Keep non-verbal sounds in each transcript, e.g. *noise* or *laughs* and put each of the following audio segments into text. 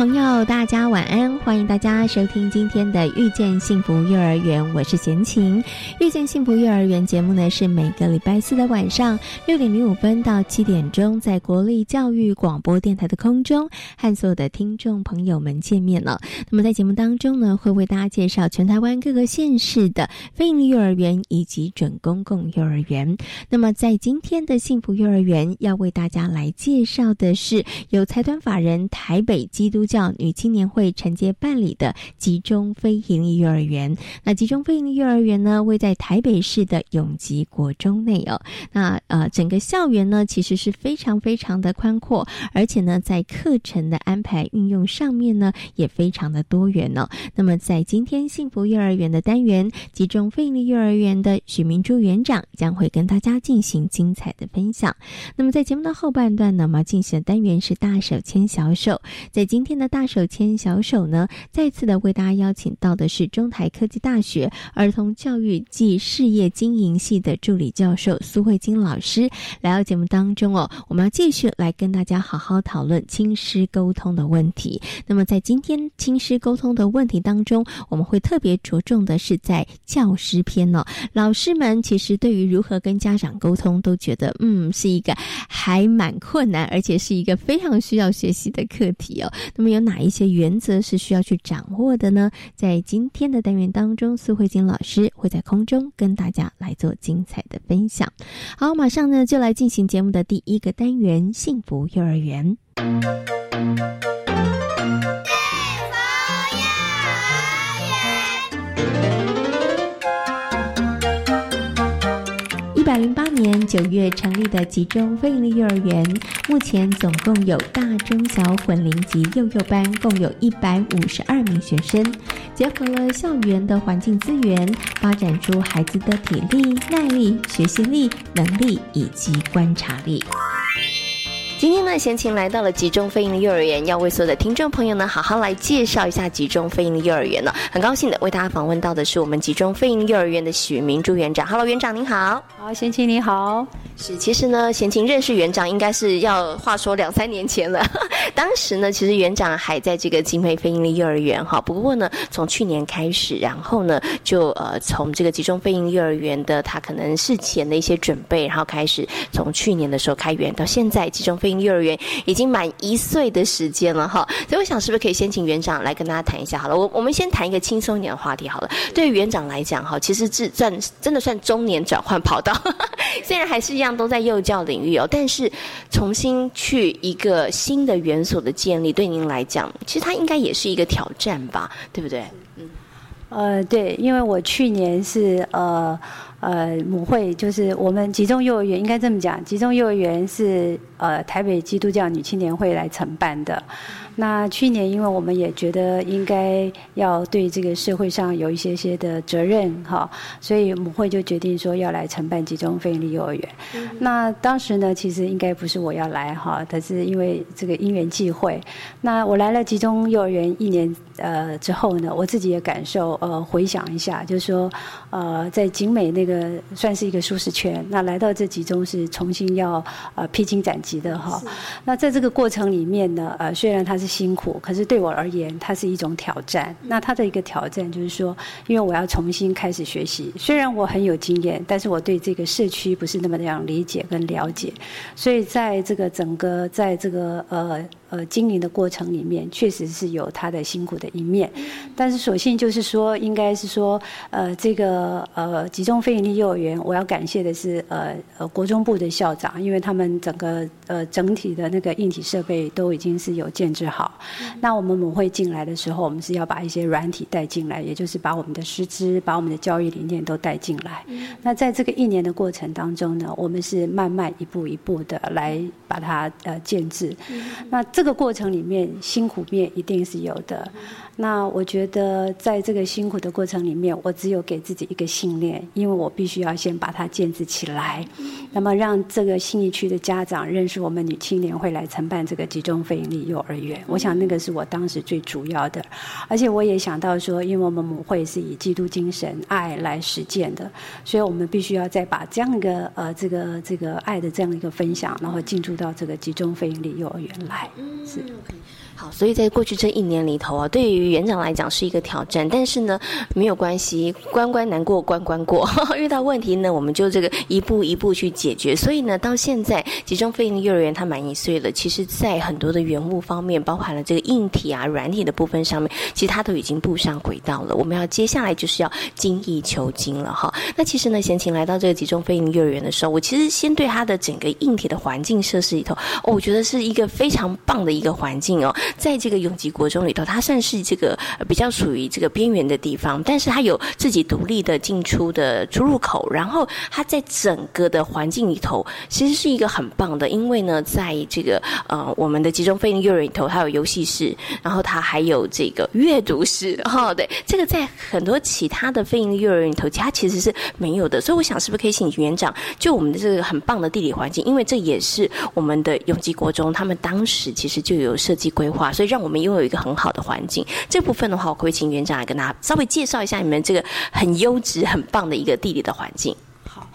朋友，大家晚安！欢迎大家收听今天的《遇见幸福幼儿园》，我是贤琴。《遇见幸福幼儿园》节目呢，是每个礼拜四的晚上六点零五分到七点钟，在国立教育广播电台的空中和所有的听众朋友们见面了。那么在节目当中呢，会为大家介绍全台湾各个县市的非营利幼儿园以及准公共幼儿园。那么在今天的幸福幼儿园，要为大家来介绍的是由财团法人台北基督。教女青年会承接办理的集中非营利幼儿园，那集中非营利幼儿园呢，位在台北市的永吉国中内哦。那呃，整个校园呢，其实是非常非常的宽阔，而且呢，在课程的安排运用上面呢，也非常的多元哦。那么，在今天幸福幼儿园的单元，集中非营利幼儿园的许明珠园长将会跟大家进行精彩的分享。那么，在节目的后半段呢，我们进行的单元是大手牵小手，在今天。那大手牵小手呢？再次的为大家邀请到的是中台科技大学儿童教育暨事业经营系的助理教授苏慧金老师来到节目当中哦。我们要继续来跟大家好好讨论亲师沟通的问题。那么在今天亲师沟通的问题当中，我们会特别着重的是在教师篇哦。老师们其实对于如何跟家长沟通，都觉得嗯是一个还蛮困难，而且是一个非常需要学习的课题哦。那么有哪一些原则是需要去掌握的呢？在今天的单元当中，苏慧金老师会在空中跟大家来做精彩的分享。好，马上呢就来进行节目的第一个单元——幸福幼儿园。百零八年九月成立的集中非营利幼儿园，目前总共有大、中、小混龄及幼幼班，共有一百五十二名学生。结合了校园的环境资源，发展出孩子的体力、耐力、学习力、能力以及观察力。今天呢，贤琴来到了集中飞鹰的幼儿园，要为所有的听众朋友呢，好好来介绍一下集中飞鹰的幼儿园呢。很高兴的为大家访问到的是我们集中飞鹰幼儿园的许明珠园长。Hello，园长您好。好，贤琴你好。是，其实呢，贤琴认识园长应该是要话说两三年前了。当时呢，其实园长还在这个金美飞鹰的幼儿园哈。不过呢，从去年开始，然后呢，就呃从这个集中飞鹰幼儿园的他可能事前的一些准备，然后开始从去年的时候开园到现在，集中飞。幼儿园已经满一岁的时间了哈，所以我想是不是可以先请园长来跟大家谈一下好了。我我们先谈一个轻松一点的话题好了。对于园长来讲哈，其实是算真的算中年转换跑道，*laughs* 虽然还是一样都在幼教领域哦，但是重新去一个新的园所的建立，对您来讲，其实它应该也是一个挑战吧，对不对？嗯，呃，对，因为我去年是呃。呃，母会就是我们集中幼儿园，应该这么讲，集中幼儿园是呃台北基督教女青年会来承办的。那去年，因为我们也觉得应该要对这个社会上有一些些的责任哈，所以母会就决定说要来承办集中非营利幼儿园。那当时呢，其实应该不是我要来哈，但是因为这个因缘际会，那我来了集中幼儿园一年呃之后呢，我自己也感受呃回想一下，就是说呃在景美那个算是一个舒适圈，那来到这集中是重新要呃披荆斩棘的哈。那在这个过程里面呢，呃虽然它是辛苦，可是对我而言，它是一种挑战。那它的一个挑战就是说，因为我要重新开始学习。虽然我很有经验，但是我对这个社区不是那么样理解跟了解。所以在这个整个，在这个呃呃经营的过程里面，确实是有他的辛苦的一面。但是所幸就是说，应该是说，呃，这个呃集中非营利幼儿园，我要感谢的是呃呃国中部的校长，因为他们整个呃整体的那个硬体设备都已经是有建制好。那我们母会进来的时候，我们是要把一些软体带进来，也就是把我们的师资、把我们的教育理念都带进来。那在这个一年的过程当中呢，我们是慢慢一步一步的来把它呃建制。那这这个过程里面辛苦面一定是有的。那我觉得在这个辛苦的过程里面，我只有给自己一个信念，因为我必须要先把它建制起来。那么让这个新义区的家长认识我们女青年会来承办这个集中非营利幼儿园，我想那个是我当时最主要的。而且我也想到说，因为我们母会是以基督精神爱来实践的，所以我们必须要再把这样一个呃这个这个爱的这样一个分享，然后进驻到这个集中非营利幼儿园来。是。好，所以在过去这一年里头啊，对于园长来讲是一个挑战，但是呢，没有关系，关关难过关关过，*laughs* 遇到问题呢，我们就这个一步一步去解决。所以呢，到现在集中飞行幼儿园它满一岁了，其实在很多的园务方面，包含了这个硬体啊、软体的部分上面，其实它都已经步上轨道了。我们要接下来就是要精益求精了哈。那其实呢，贤琴来到这个集中飞行幼儿园的时候，我其实先对它的整个硬体的环境设施里头，哦，我觉得是一个非常棒的一个环境哦。在这个永吉国中里头，它算是这个比较属于这个边缘的地方，但是它有自己独立的进出的出入口。然后它在整个的环境里头，其实是一个很棒的，因为呢，在这个呃我们的集中飞行幼儿园里头，它有游戏室，然后它还有这个阅读室。哦，对，这个在很多其他的飞行幼儿园里头，它其实是没有的。所以我想，是不是可以请园长就我们的这个很棒的地理环境，因为这也是我们的永吉国中他们当时其实就有设计规划。所以让我们拥有一个很好的环境。这部分的话，我可以请园长来跟大家稍微介绍一下你们这个很优质、很棒的一个地理的环境。好，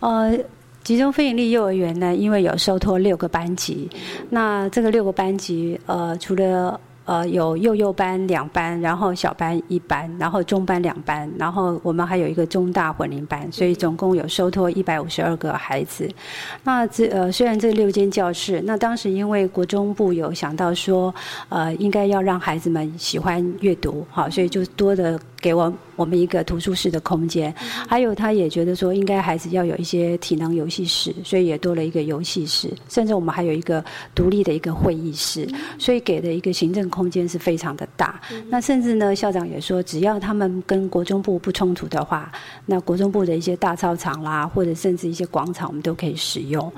呃，集中非营利幼儿园呢，因为有收托六个班级，那这个六个班级，呃，除了呃，有幼幼班两班，然后小班一班，然后中班两班，然后我们还有一个中大混龄班，所以总共有收托一百五十二个孩子。那这呃，虽然这六间教室，那当时因为国中部有想到说，呃，应该要让孩子们喜欢阅读，好，所以就多的给我。我们一个图书室的空间，还有他也觉得说，应该孩子要有一些体能游戏室，所以也多了一个游戏室，甚至我们还有一个独立的一个会议室，所以给的一个行政空间是非常的大。那甚至呢，校长也说，只要他们跟国中部不冲突的话，那国中部的一些大操场啦，或者甚至一些广场，我们都可以使用。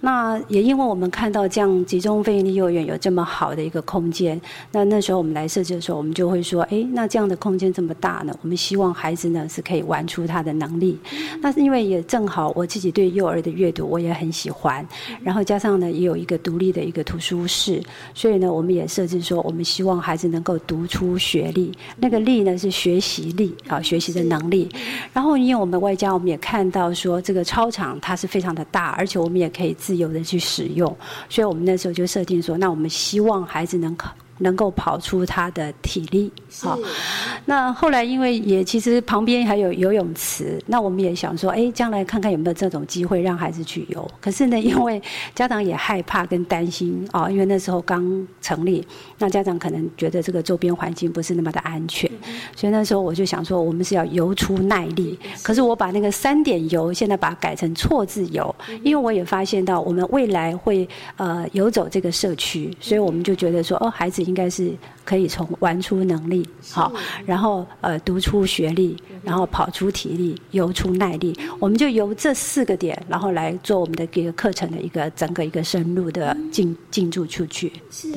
那也因为我们看到这样集中非营利幼儿园有这么好的一个空间，那那时候我们来设计的时候，我们就会说，哎，那这样的空间这么大呢，我们。希望孩子呢是可以玩出他的能力，那是因为也正好我自己对幼儿的阅读我也很喜欢，然后加上呢也有一个独立的一个图书室，所以呢我们也设置说，我们希望孩子能够读出学历，那个力呢是学习力啊，学习的能力。然后因为我们外加我们也看到说这个操场它是非常的大，而且我们也可以自由的去使用，所以我们那时候就设定说，那我们希望孩子能考。能够跑出他的体力，好。那后来因为也其实旁边还有游泳池，那我们也想说，哎，将来看看有没有这种机会让孩子去游。可是呢，因为家长也害怕跟担心啊，因为那时候刚成立，那家长可能觉得这个周边环境不是那么的安全，所以那时候我就想说，我们是要游出耐力。可是我把那个三点游现在把它改成错字游，因为我也发现到我们未来会呃游走这个社区，所以我们就觉得说，哦，孩子。应该是可以从玩出能力，好，然后呃读出学历，然后跑出体力，游出耐力。我们就由这四个点，然后来做我们的一个课程的一个整个一个深入的进进驻出去。是。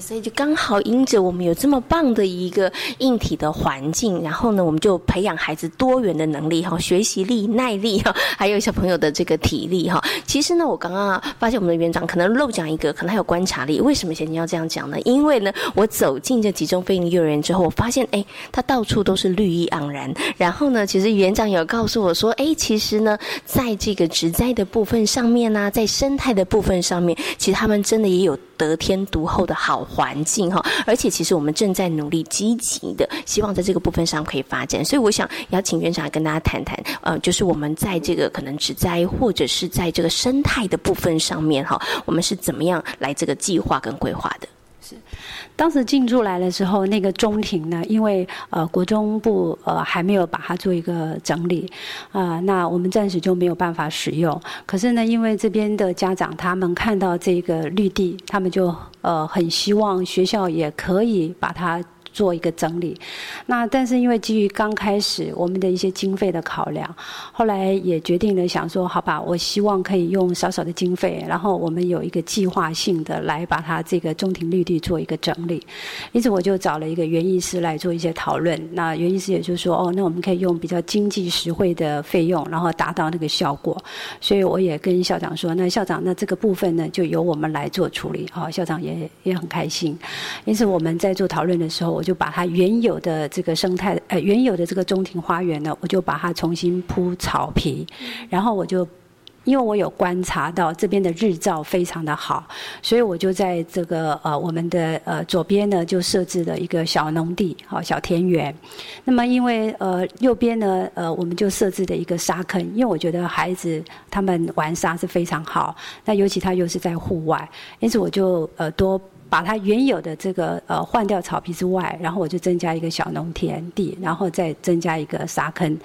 所以就刚好因着我们有这么棒的一个硬体的环境，然后呢，我们就培养孩子多元的能力哈，学习力、耐力哈，还有小朋友的这个体力哈。其实呢，我刚刚发现我们的园长可能漏讲一个，可能还有观察力。为什么贤宁要这样讲呢？因为呢，我走进这集中飞行幼儿园之后，我发现哎，它到处都是绿意盎然。然后呢，其实园长有告诉我说，哎，其实呢，在这个植栽的部分上面呢，在生态的部分上面，其实他们真的也有。得天独厚的好环境哈，而且其实我们正在努力积极的，希望在这个部分上可以发展。所以我想邀请院长来跟大家谈谈，呃，就是我们在这个可能植栽或者是在这个生态的部分上面哈，我们是怎么样来这个计划跟规划的？是，当时进驻来的时候，那个中庭呢，因为呃国中部呃还没有把它做一个整理，啊，那我们暂时就没有办法使用。可是呢，因为这边的家长他们看到这个绿地，他们就呃很希望学校也可以把它。做一个整理，那但是因为基于刚开始我们的一些经费的考量，后来也决定了想说，好吧，我希望可以用少少的经费，然后我们有一个计划性的来把它这个中庭绿地做一个整理。因此我就找了一个园艺师来做一些讨论。那园艺师也就说，哦，那我们可以用比较经济实惠的费用，然后达到那个效果。所以我也跟校长说，那校长，那这个部分呢，就由我们来做处理。好，校长也也很开心。因此我们在做讨论的时候，就把它原有的这个生态，呃，原有的这个中庭花园呢，我就把它重新铺草皮，然后我就，因为我有观察到这边的日照非常的好，所以我就在这个呃我们的呃左边呢就设置了一个小农地，好小田园。那么因为呃右边呢呃我们就设置的一个沙坑，因为我觉得孩子他们玩沙是非常好，那尤其他又是在户外，因此我就呃多。把它原有的这个呃换掉草皮之外，然后我就增加一个小农田地，然后再增加一个沙坑。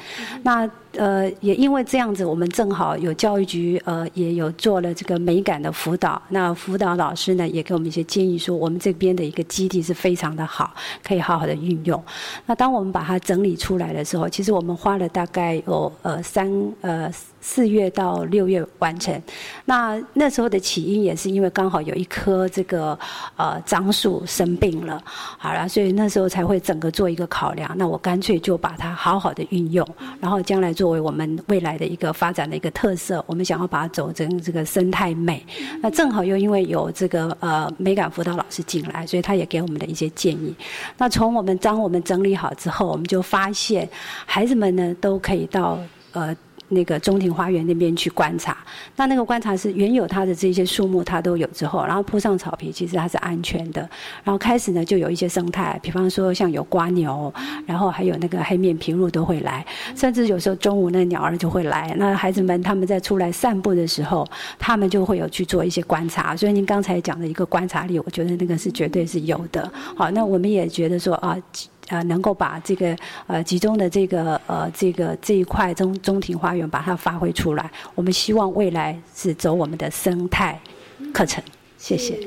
那呃也因为这样子，我们正好有教育局呃也有做了这个美感的辅导。那辅导老师呢也给我们一些建议，说我们这边的一个基地是非常的好，可以好好的运用。那当我们把它整理出来的时候，其实我们花了大概有呃三呃。四月到六月完成，那那时候的起因也是因为刚好有一棵这个呃樟树生病了，好了，所以那时候才会整个做一个考量。那我干脆就把它好好的运用，然后将来作为我们未来的一个发展的一个特色，我们想要把它走成这个生态美。那正好又因为有这个呃美感辅导老师进来，所以他也给我们的一些建议。那从我们当我们整理好之后，我们就发现孩子们呢都可以到呃。那个中庭花园那边去观察，那那个观察是原有它的这些树木它都有之后，然后铺上草皮，其实它是安全的。然后开始呢就有一些生态，比方说像有瓜牛，然后还有那个黑面琵鹭都会来，甚至有时候中午那鸟儿就会来。那孩子们他们在出来散步的时候，他们就会有去做一些观察。所以您刚才讲的一个观察力，我觉得那个是绝对是有的。好，那我们也觉得说啊。啊，能够把这个呃集中的这个呃这个这一块中中庭花园把它发挥出来，我们希望未来是走我们的生态课程。谢谢。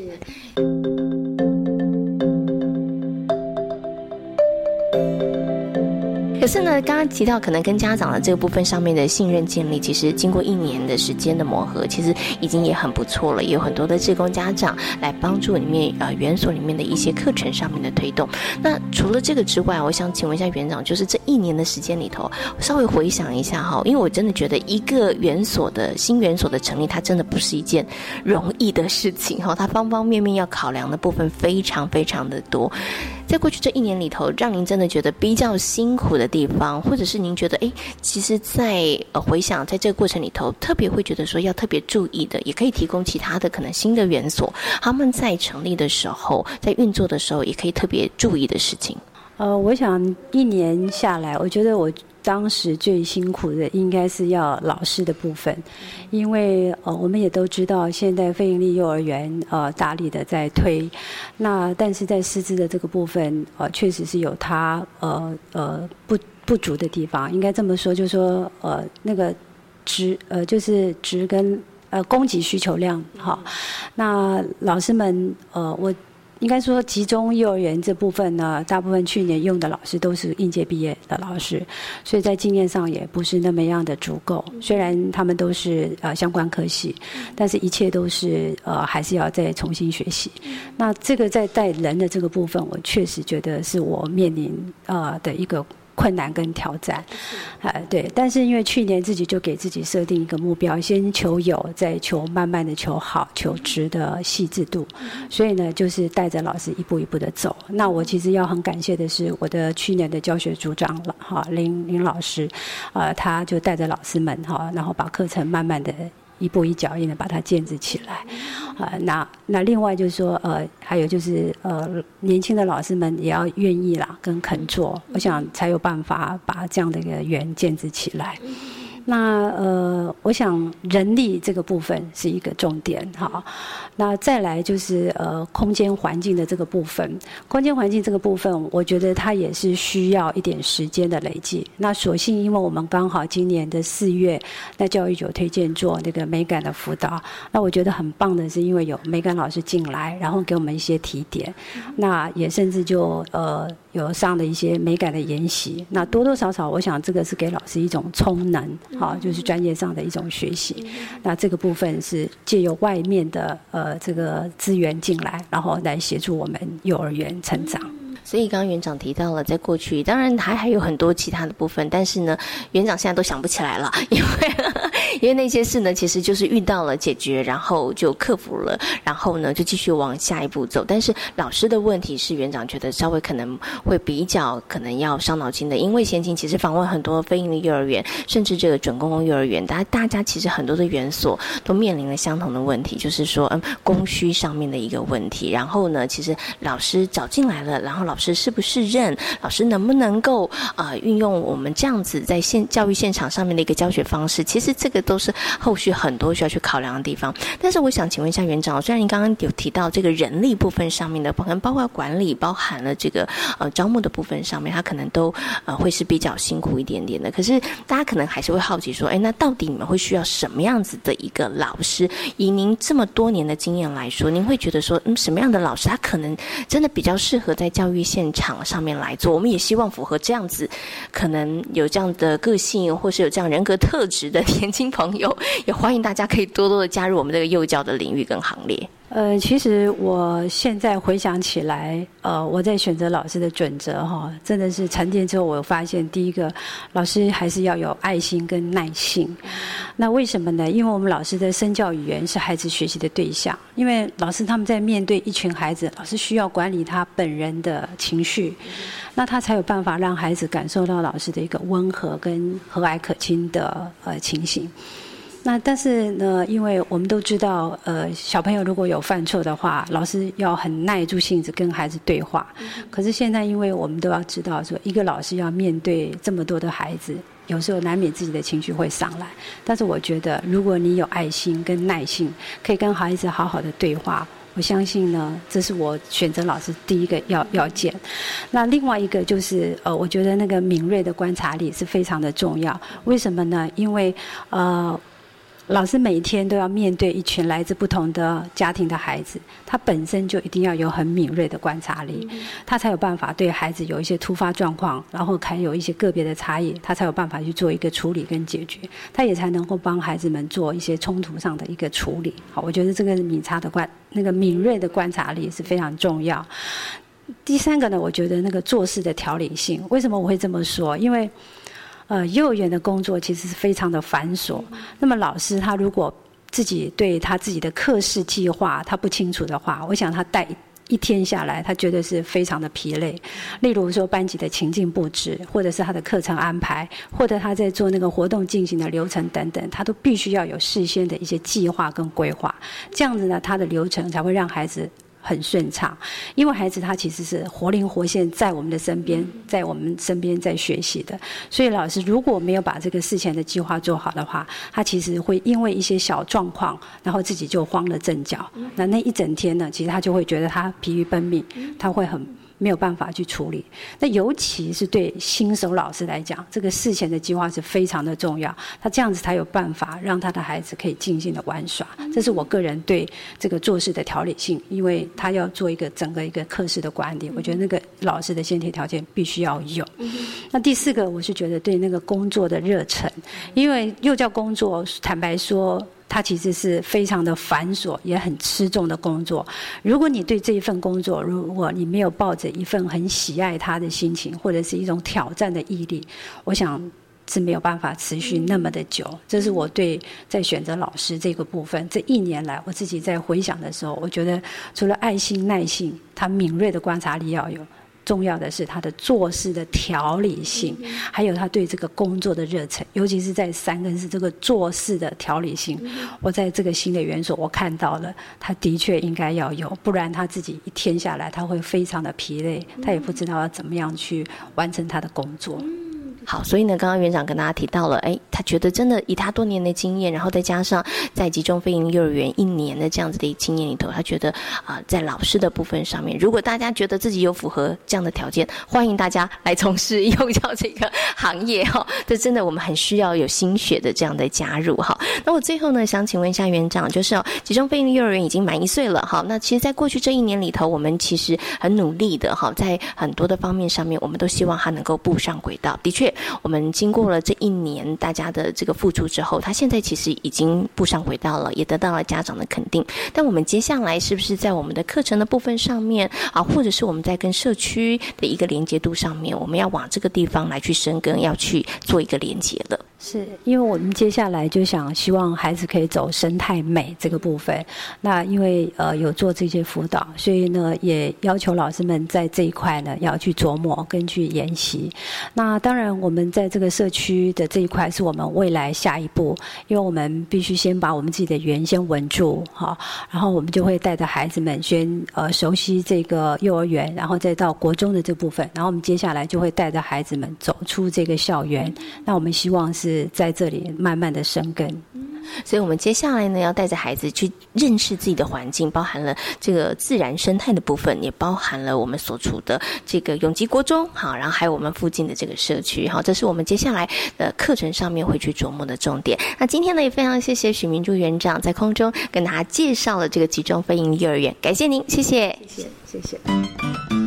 可是呢，刚刚提到可能跟家长的这个部分上面的信任建立，其实经过一年的时间的磨合，其实已经也很不错了。也有很多的志工家长来帮助里面呃园所里面的一些课程上面的推动。那除了这个之外，我想请问一下园长，就是这一年的时间里头，稍微回想一下哈，因为我真的觉得一个园所的新园所的成立，它真的不是一件容易的事情哈，它方方面面要考量的部分非常非常的多。在过去这一年里头，让您真的觉得比较辛苦的地方，或者是您觉得，哎，其实，在回想在这个过程里头，特别会觉得说要特别注意的，也可以提供其他的可能新的元素，他们在成立的时候，在运作的时候，也可以特别注意的事情。呃，我想一年下来，我觉得我。当时最辛苦的应该是要老师的部分，因为呃我们也都知道，现在非营利幼儿园呃大力的在推，那但是在师资的这个部分呃确实是有它呃呃不不足的地方，应该这么说，就是说呃那个值呃就是值跟呃供给需求量好，那老师们呃我。应该说，集中幼儿园这部分呢，大部分去年用的老师都是应届毕业的老师，所以在经验上也不是那么样的足够。虽然他们都是呃相关科系，但是一切都是呃还是要再重新学习。那这个在带人的这个部分，我确实觉得是我面临呃的一个。困难跟挑战，哎，对，但是因为去年自己就给自己设定一个目标，先求有，再求慢慢的求好，求值的细致度，所以呢，就是带着老师一步一步的走。那我其实要很感谢的是我的去年的教学组长了，哈，林林老师，呃，他就带着老师们哈，然后把课程慢慢的。一步一脚印的把它建制起来，啊，那那另外就是说，呃，还有就是呃，年轻的老师们也要愿意啦，跟肯做，我想才有办法把这样的一个园建制起来。那呃，我想人力这个部分是一个重点哈。那再来就是呃，空间环境的这个部分，空间环境这个部分，我觉得它也是需要一点时间的累积。那所幸因为我们刚好今年的四月，那教育局推荐做那个美感的辅导，那我觉得很棒的是，因为有美感老师进来，然后给我们一些提点，那也甚至就呃。有上的一些美感的研习，那多多少少，我想这个是给老师一种充能，好，就是专业上的一种学习。那这个部分是借由外面的呃这个资源进来，然后来协助我们幼儿园成长。所以刚刚园长提到了，在过去当然还还有很多其他的部分，但是呢，园长现在都想不起来了，因为因为那些事呢，其实就是遇到了解决，然后就克服了，然后呢就继续往下一步走。但是老师的问题是，园长觉得稍微可能会比较可能要伤脑筋的，因为先前其实访问很多非营利幼儿园，甚至这个准公共幼儿园，大大家其实很多的园所都面临了相同的问题，就是说嗯供需上面的一个问题。然后呢，其实老师找进来了，然后老老师。是不是认老师能不能够啊运用我们这样子在现教育现场上面的一个教学方式？其实这个都是后续很多需要去考量的地方。但是我想请问一下园长，虽然您刚刚有提到这个人力部分上面的，可能包括管理，包含了这个呃招募的部分上面，它可能都呃会是比较辛苦一点点的。可是大家可能还是会好奇说，哎，那到底你们会需要什么样子的一个老师？以您这么多年的经验来说，您会觉得说，嗯，什么样的老师他可能真的比较适合在教育现场上面来做，我们也希望符合这样子，可能有这样的个性，或是有这样人格特质的年轻朋友，也欢迎大家可以多多的加入我们这个幼教的领域跟行列。呃，其实我现在回想起来，呃，我在选择老师的准则哈，真的是沉淀之后，我发现第一个，老师还是要有爱心跟耐性。那为什么呢？因为我们老师的身教语言是孩子学习的对象，因为老师他们在面对一群孩子，老师需要管理他本人的情绪，那他才有办法让孩子感受到老师的一个温和跟和蔼可亲的呃情形。那但是呢，因为我们都知道，呃，小朋友如果有犯错的话，老师要很耐住性子跟孩子对话。可是现在，因为我们都要知道，说一个老师要面对这么多的孩子，有时候难免自己的情绪会上来。但是我觉得，如果你有爱心跟耐心，可以跟孩子好好的对话，我相信呢，这是我选择老师第一个要要件。那另外一个就是，呃，我觉得那个敏锐的观察力是非常的重要。为什么呢？因为，呃。老师每天都要面对一群来自不同的家庭的孩子，他本身就一定要有很敏锐的观察力，他才有办法对孩子有一些突发状况，然后还有一些个别的差异，他才有办法去做一个处理跟解决，他也才能够帮孩子们做一些冲突上的一个处理。好，我觉得这个敏察的观，那个敏锐的观察力是非常重要。第三个呢，我觉得那个做事的条理性，为什么我会这么说？因为呃，幼儿园的工作其实是非常的繁琐。那么老师他如果自己对他自己的课室计划他不清楚的话，我想他带一天下来，他觉得是非常的疲累。例如说班级的情境布置，或者是他的课程安排，或者他在做那个活动进行的流程等等，他都必须要有事先的一些计划跟规划。这样子呢，他的流程才会让孩子。很顺畅，因为孩子他其实是活灵活现在我们的身边，在我们身边在学习的。所以老师如果没有把这个事前的计划做好的话，他其实会因为一些小状况，然后自己就慌了阵脚。那那一整天呢，其实他就会觉得他疲于奔命，他会很。没有办法去处理，那尤其是对新手老师来讲，这个事前的计划是非常的重要。他这样子才有办法让他的孩子可以尽兴的玩耍。这是我个人对这个做事的条理性，因为他要做一个整个一个课室的管理，我觉得那个老师的先天条件必须要有。那第四个，我是觉得对那个工作的热忱，因为幼教工作，坦白说。它其实是非常的繁琐，也很吃重的工作。如果你对这一份工作，如果你没有抱着一份很喜爱它的心情，或者是一种挑战的毅力，我想是没有办法持续那么的久。这是我对在选择老师这个部分，这一年来我自己在回想的时候，我觉得除了爱心、耐性，他敏锐的观察力要有。重要的是他的做事的条理性，还有他对这个工作的热忱，尤其是在三根是这个做事的条理性。我在这个新的元素，我看到了，他的确应该要有，不然他自己一天下来他会非常的疲累，他也不知道要怎么样去完成他的工作。好，所以呢，刚刚园长跟大家提到了，哎，他觉得真的以他多年的经验，然后再加上在集中飞行幼儿园一年的这样子的经验里头，他觉得啊，在老师的部分上面，如果大家觉得自己有符合这样的条件，欢迎大家来从事幼教这个行业哈。这真的我们很需要有心血的这样的加入哈。那我最后呢，想请问一下园长，就是哦，集中飞行幼儿园已经满一岁了哈。那其实，在过去这一年里头，我们其实很努力的哈，在很多的方面上面，我们都希望他能够步上轨道。的确，我们经过了这一年大家的这个付出之后，他现在其实已经步上轨道了，也得到了家长的肯定。但我们接下来是不是在我们的课程的部分上面啊，或者是我们在跟社区的一个连接度上面，我们要往这个地方来去深耕，要去做一个连接了？是因为我们接下来就想希望孩子可以走生态美这个部分。那因为呃有做这些辅导，所以呢也要求老师们在这一块呢要去琢磨跟去研习。那当然我们在这个社区的这一块是我们未来下一步，因为我们必须先把我们自己的园先稳住哈，然后我们就会带着孩子们先呃熟悉这个幼儿园，然后再到国中的这部分，然后我们接下来就会带着孩子们走出这个校园。那我们希望是。是在这里慢慢的生根，所以我们接下来呢，要带着孩子去认识自己的环境，包含了这个自然生态的部分，也包含了我们所处的这个永吉国中，好，然后还有我们附近的这个社区，好，这是我们接下来的课程上面会去琢磨的重点。那今天呢，也非常谢谢许明珠园长在空中跟大家介绍了这个集中飞营幼儿园，感谢您，谢谢，谢谢，谢谢。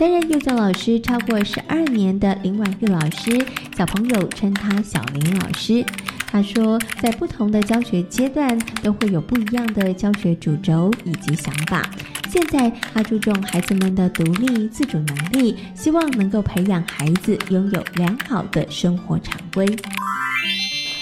担任幼教老师超过十二年的林婉玉老师，小朋友称她小林老师。他说，在不同的教学阶段，都会有不一样的教学主轴以及想法。现在，他注重孩子们的独立自主能力，希望能够培养孩子拥有良好的生活常规。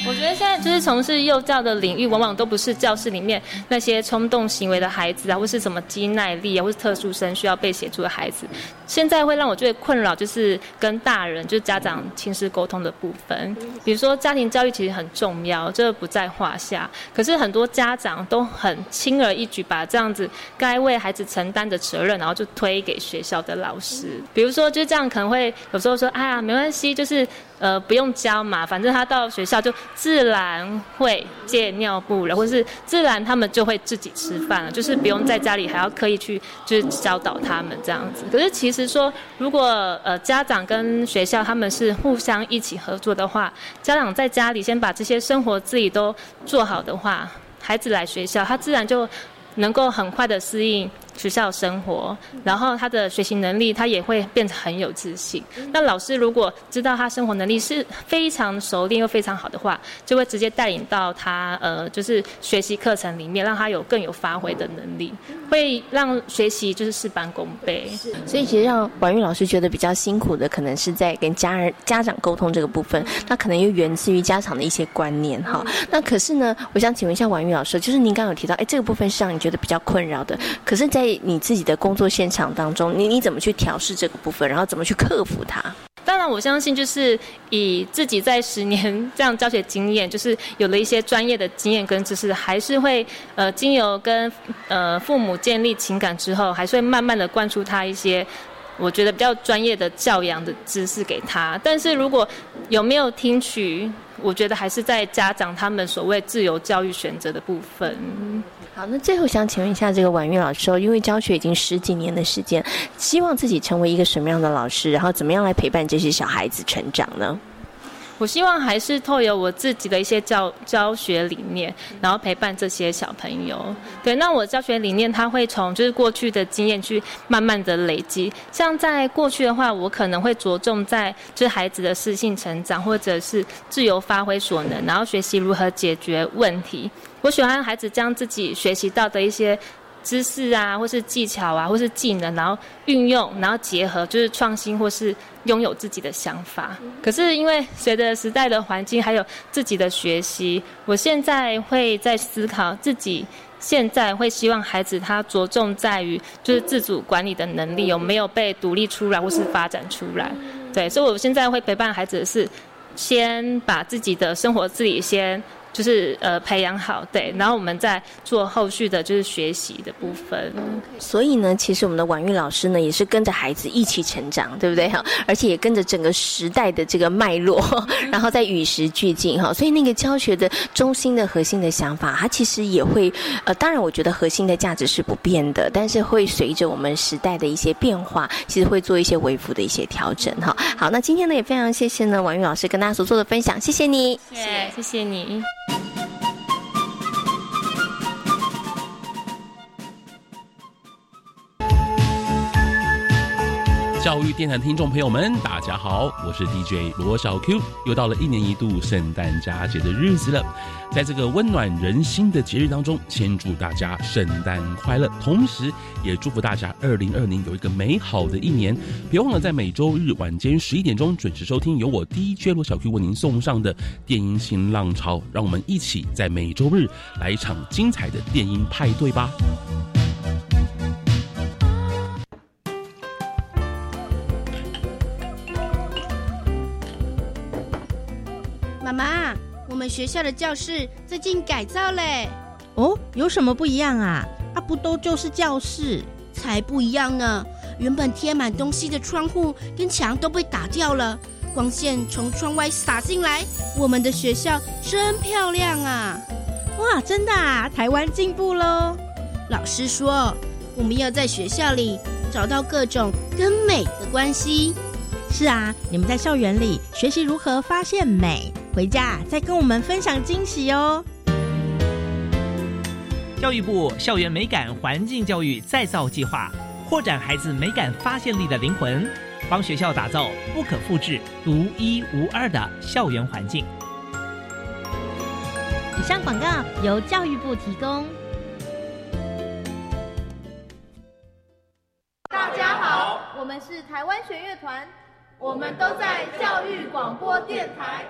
我觉得现在就是从事幼教的领域，往往都不是教室里面那些冲动行为的孩子啊，或是什么肌耐力啊，或是特殊生需要被协助的孩子。现在会让我最困扰就是跟大人，就是家长亲师沟通的部分。比如说家庭教育其实很重要，这不在话下。可是很多家长都很轻而易举把这样子该为孩子承担的责任，然后就推给学校的老师。比如说就这样，可能会有时候说，哎呀，没关系，就是。呃，不用教嘛，反正他到学校就自然会借尿布了，或是自然他们就会自己吃饭了，就是不用在家里还要刻意去就是教导他们这样子。可是其实说，如果呃家长跟学校他们是互相一起合作的话，家长在家里先把这些生活自己都做好的话，孩子来学校他自然就能够很快的适应。学校生活，然后他的学习能力，他也会变得很有自信。那老师如果知道他生活能力是非常熟练又非常好的话，就会直接带领到他呃，就是学习课程里面，让他有更有发挥的能力，会让学习就是事半功倍。所以其实让婉玉老师觉得比较辛苦的，可能是在跟家人家长沟通这个部分，那可能又源自于家长的一些观念哈。那可是呢，我想请问一下婉玉老师，就是您刚刚有提到，哎，这个部分是让你觉得比较困扰的，可是，在你自己的工作现场当中，你你怎么去调试这个部分，然后怎么去克服它？当然，我相信就是以自己在十年这样教学经验，就是有了一些专业的经验跟知识，还是会呃经由跟呃父母建立情感之后，还是会慢慢的灌输他一些我觉得比较专业的教养的知识给他。但是如果有没有听取，我觉得还是在家长他们所谓自由教育选择的部分。好，那最后想请问一下这个婉玉老师，因为教学已经十几年的时间，希望自己成为一个什么样的老师，然后怎么样来陪伴这些小孩子成长呢？我希望还是透有我自己的一些教教学理念，然后陪伴这些小朋友。对，那我教学理念，他会从就是过去的经验去慢慢的累积。像在过去的话，我可能会着重在就是孩子的适性成长，或者是自由发挥所能，然后学习如何解决问题。我喜欢孩子将自己学习到的一些知识啊，或是技巧啊，或是技能，然后运用，然后结合，就是创新或是拥有自己的想法。可是因为随着时代的环境，还有自己的学习，我现在会在思考自己现在会希望孩子他着重在于就是自主管理的能力有没有被独立出来或是发展出来。对，所以我现在会陪伴孩子的是。先把自己的生活自理先就是呃培养好，对，然后我们再做后续的就是学习的部分。所以呢，其实我们的婉玉老师呢，也是跟着孩子一起成长，对不对哈？而且也跟着整个时代的这个脉络，然后再与时俱进哈。所以那个教学的中心的核心的想法，它其实也会呃，当然我觉得核心的价值是不变的，但是会随着我们时代的一些变化，其实会做一些微幅的一些调整哈。好，那今天呢也非常谢谢呢婉玉老师跟大家所做的分享，谢谢你，谢谢，谢谢你。教育电台听众朋友们，大家好，我是 DJ 罗小 Q，又到了一年一度圣诞佳节的日子了，在这个温暖人心的节日当中，先祝大家圣诞快乐，同时也祝福大家二零二零有一个美好的一年。别忘了在每周日晚间十一点钟准时收听由我 DJ 罗小 Q 为您送上的电音新浪潮，让我们一起在每周日来一场精彩的电音派对吧。们学校的教室最近改造嘞。哦，有什么不一样啊？啊，不都就是教室？才不一样呢！原本贴满东西的窗户跟墙都被打掉了，光线从窗外洒进来，我们的学校真漂亮啊！哇，真的啊！台湾进步喽！老师说，我们要在学校里找到各种跟美的关系。是啊，你们在校园里学习如何发现美。回家再跟我们分享惊喜哦！教育部校园美感环境教育再造计划，扩展孩子美感发现力的灵魂，帮学校打造不可复制、独一无二的校园环境。以上广告由教育部提供。大家好，我们是台湾弦乐团，我们都在教育广播电台。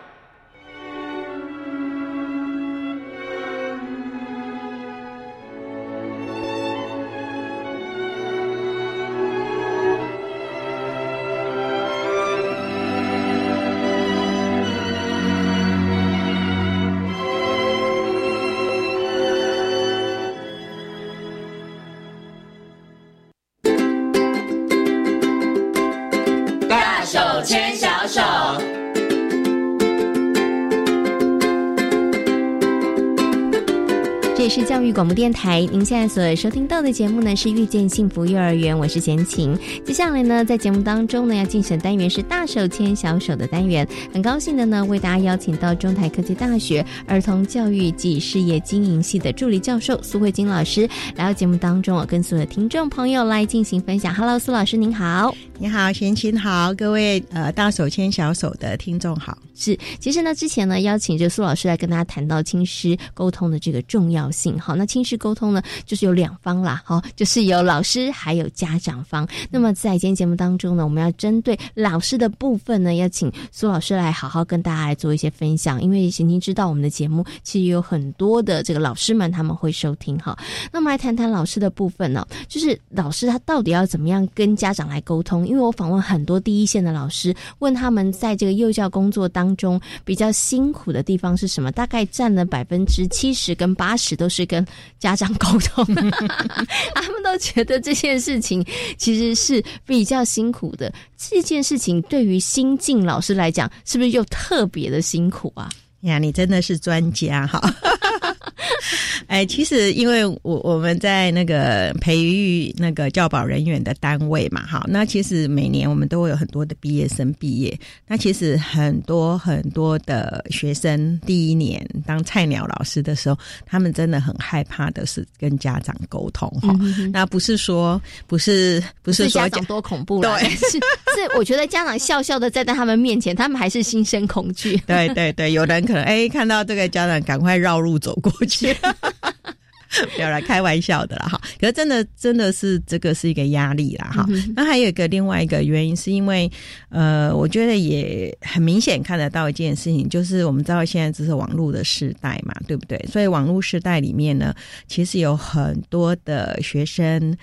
育广播电台，您现在所收听到的节目呢是遇见幸福幼儿园，我是贤琴。接下来呢，在节目当中呢要进行单元是大手牵小手的单元，很高兴的呢为大家邀请到中台科技大学儿童教育及事业经营系的助理教授苏慧金老师来到节目当中，我跟所有的听众朋友来进行分享。Hello，苏老师您好，你好，贤琴好，各位呃大手牵小手的听众好。是，其实呢之前呢邀请这苏老师来跟大家谈到亲师沟通的这个重要性。好，那亲师沟通呢，就是有两方啦，好，就是有老师还有家长方。那么在今天节目当中呢，我们要针对老师的部分呢，要请苏老师来好好跟大家来做一些分享。因为贤婷知道我们的节目其实有很多的这个老师们他们会收听哈。那么来谈谈老师的部分呢，就是老师他到底要怎么样跟家长来沟通？因为我访问很多第一线的老师，问他们在这个幼教工作当中比较辛苦的地方是什么，大概占了百分之七十跟八十都是跟家长沟通，*laughs* 他们都觉得这件事情其实是比较辛苦的。这件事情对于新进老师来讲，是不是又特别的辛苦啊？呀，你真的是专家哈！*laughs* 哎，其实因为我我们在那个培育那个教保人员的单位嘛，哈，那其实每年我们都会有很多的毕业生毕业。那其实很多很多的学生第一年当菜鸟老师的时候，他们真的很害怕的是跟家长沟通哈。那不是说不是不是说家长多恐怖了，对，*laughs* 是是，我觉得家长笑笑的站在他们面前，他们还是心生恐惧。*laughs* 对对对，有人可能哎看到这个家长，赶快绕路走过去。不要来开玩笑的啦哈，可是真的真的是这个是一个压力啦哈。那还有一个另外一个原因，是因为呃，我觉得也很明显看得到一件事情，就是我们知道现在这是网络的时代嘛，对不对？所以网络时代里面呢，其实有很多的学生。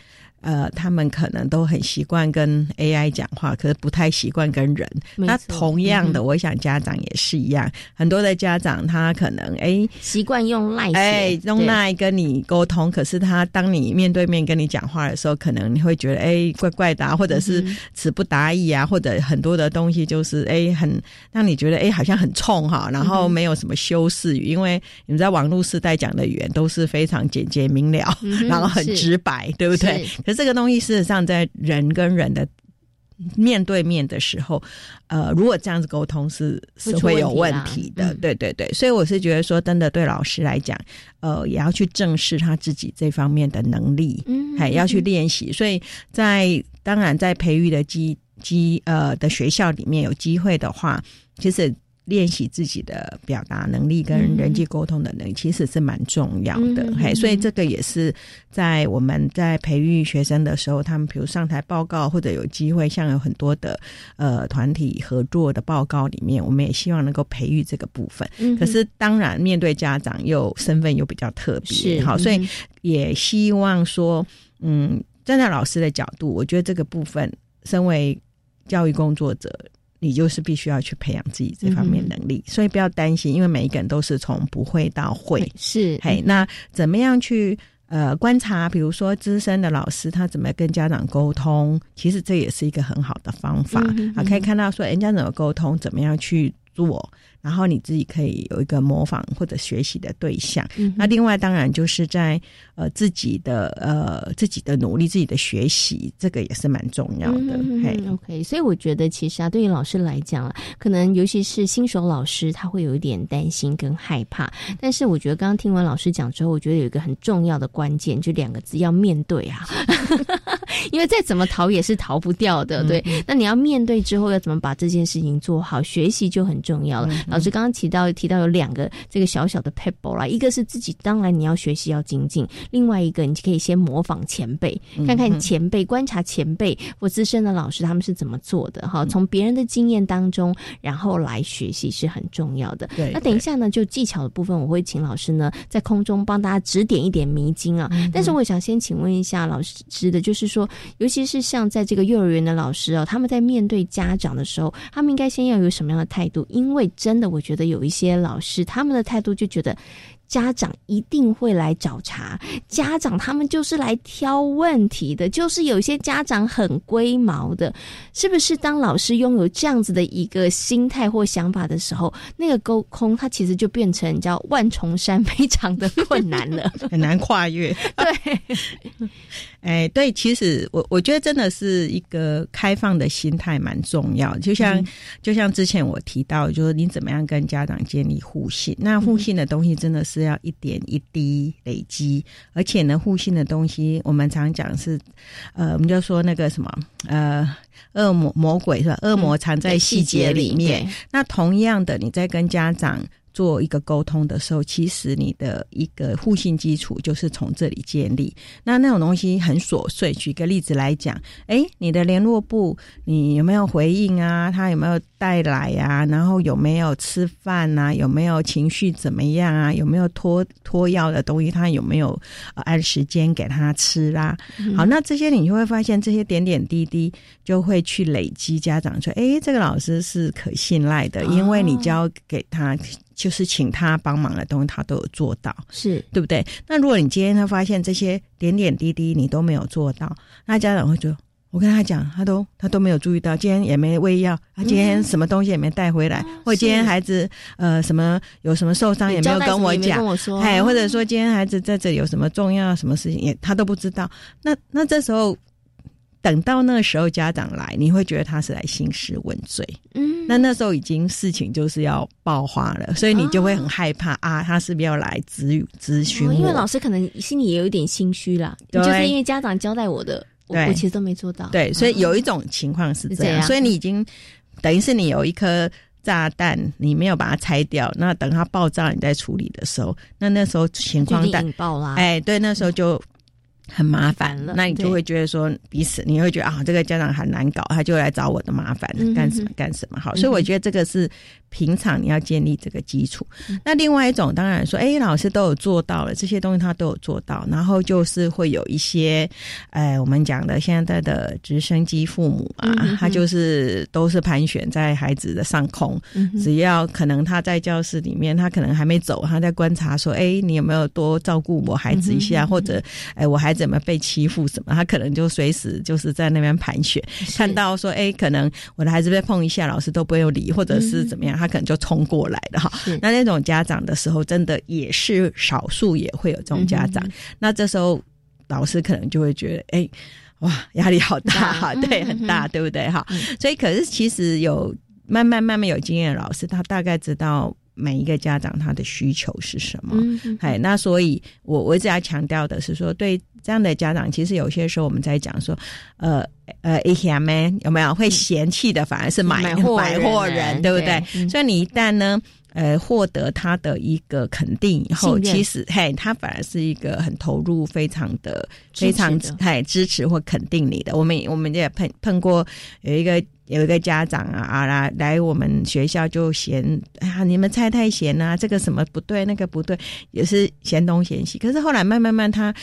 呃，他们可能都很习惯跟 AI 讲话，可是不太习惯跟人。那同样的，我想家长也是一样，很多的家长他可能哎习惯用赖哎用赖跟你沟通，可是他当你面对面跟你讲话的时候，可能你会觉得哎怪怪的，或者是词不达意啊，或者很多的东西就是哎很让你觉得哎好像很冲哈，然后没有什么修饰语，因为你们在网络时代讲的语言都是非常简洁明了，然后很直白，对不对？可是这个东西事实上在人跟人的面对面的时候，呃，如果这样子沟通是是会有问题的，对对对。所以我是觉得说，真的对老师来讲，呃，也要去正视他自己这方面的能力，嗯，还要去练习。所以在当然在培育的机机呃的学校里面有机会的话，其实。练习自己的表达能力跟人际沟通的能力，其实是蛮重要的。嘿，所以这个也是在我们在培育学生的时候，他们比如上台报告或者有机会，像有很多的呃团体合作的报告里面，我们也希望能够培育这个部分。可是当然面对家长又身份又比较特别，好，所以也希望说，嗯，站在老师的角度，我觉得这个部分，身为教育工作者。你就是必须要去培养自己这方面能力，所以不要担心，因为每一个人都是从不会到会。是，嘿，那怎么样去呃观察？比如说资深的老师他怎么跟家长沟通？其实这也是一个很好的方法啊，可以看到说人家怎么沟通，怎么样去做。然后你自己可以有一个模仿或者学习的对象。那另外当然就是在呃自己的呃自己的努力、自己的学习，这个也是蛮重要的。OK，所以我觉得其实啊，对于老师来讲啊，可能尤其是新手老师，他会有一点担心跟害怕。但是我觉得刚刚听完老师讲之后，我觉得有一个很重要的关键，就两个字要面对啊。*laughs* 因为再怎么逃也是逃不掉的，对。那你要面对之后，要怎么把这件事情做好？学习就很重要了。老师刚刚提到提到有两个这个小小的 pebble 啦，一个是自己当然你要学习要精进，另外一个你可以先模仿前辈，看看前辈观察前辈或资深的老师他们是怎么做的哈，从别人的经验当中，然后来学习是很重要的。对，那等一下呢，就技巧的部分，我会请老师呢在空中帮大家指点一点迷津啊。但是我想先请问一下老师的，就是说，尤其是像在这个幼儿园的老师哦，他们在面对家长的时候，他们应该先要有什么样的态度？因为真的。我觉得有一些老师，他们的态度就觉得家长一定会来找茬，家长他们就是来挑问题的，就是有些家长很龟毛的，是不是？当老师拥有这样子的一个心态或想法的时候，那个沟通它其实就变成叫万重山，*laughs* 非常的困难了，很难跨越。对。*laughs* 哎，对，其实我我觉得真的是一个开放的心态蛮重要。就像就像之前我提到，就是你怎么样跟家长建立互信。那互信的东西真的是要一点一滴累积，而且呢，互信的东西我们常讲是，呃，我们就说那个什么，呃，恶魔魔鬼是吧？恶魔藏在细节里面。那同样的，你在跟家长。做一个沟通的时候，其实你的一个互信基础就是从这里建立。那那种东西很琐碎，举个例子来讲，哎，你的联络部你有没有回应啊？他有没有带来呀？然后有没有吃饭啊？有没有情绪怎么样啊？有没有拖拖药的东西？他有没有按时间给他吃啦？好，那这些你就会发现，这些点点滴滴就会去累积。家长说，哎，这个老师是可信赖的，因为你教给他。就是请他帮忙的东西，他都有做到，是对不对？那如果你今天他发现这些点点滴滴你都没有做到，那家长会觉得，我跟他讲，他都他都没有注意到，今天也没喂药，他今天什么东西也没带回来，或今天孩子呃什么有什么受伤也没有跟我讲，哎，或者说今天孩子在这里有什么重要什么事情也他都不知道，那那这时候。等到那时候家长来，你会觉得他是来兴师问罪。嗯，那那时候已经事情就是要爆发了，所以你就会很害怕啊，他是不是要来咨咨询我？因为老师可能心里也有一点心虚啦，就是因为家长交代我的，我我其实都没做到。对，所以有一种情况是这样，所以你已经等于是你有一颗炸弹，你没有把它拆掉，那等它爆炸你在处理的时候，那那时候情况引爆啦。哎，对，那时候就。很麻烦。了，那你就会觉得说彼此，你会觉得啊，这个家长很难搞，他就来找我的麻烦，干什么干什么。好，所以我觉得这个是平常你要建立这个基础。那另外一种当然说，哎，老师都有做到了，这些东西他都有做到，然后就是会有一些，哎，我们讲的现在的直升机父母啊，他就是都是盘旋在孩子的上空，只要可能他在教室里面，他可能还没走，他在观察说，哎，你有没有多照顾我孩子一下，或者哎，我孩子。有没有被欺负什么？他可能就随时就是在那边盘旋，看到说，哎，可能我的孩子被碰一下，老师都不会有理，或者是怎么样，他可能就冲过来了哈。那那种家长的时候，真的也是少数，也会有这种家长。那这时候老师可能就会觉得，哎，哇，压力好大哈，对，很大，对不对哈？所以，可是其实有慢慢慢慢有经验的老师，他大概知道。每一个家长他的需求是什么？哎，那所以我我一直要强调的是说，对这样的家长，其实有些时候我们在讲说，呃呃，A M N 有没有会嫌弃的，反而是买买货人，对不对？所以你一旦呢，呃，获得他的一个肯定以后，其实嘿，他反而是一个很投入、非常的、非常嘿支持或肯定你的。我们我们也碰碰过有一个。有一个家长啊啊来来我们学校就嫌啊你们菜太咸啊，这个什么不对那个不对，也是嫌东嫌西。可是后来慢慢慢他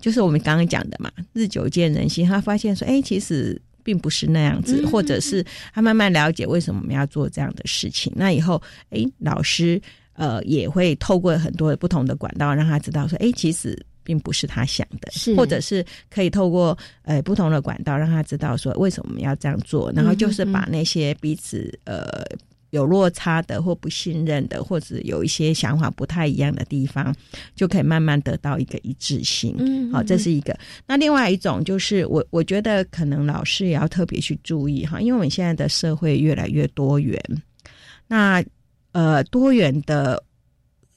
就是我们刚刚讲的嘛，日久见人心，他发现说哎其实并不是那样子，或者是他慢慢了解为什么我们要做这样的事情。那以后哎老师呃也会透过很多不同的管道让他知道说哎其实。并不是他想的，是或者是可以透过呃不同的管道让他知道说为什么我们要这样做，然后就是把那些彼此呃有落差的或不信任的，或者有一些想法不太一样的地方，就可以慢慢得到一个一致性。嗯，好，这是一个。那另外一种就是我我觉得可能老师也要特别去注意哈，因为我们现在的社会越来越多元，那呃多元的。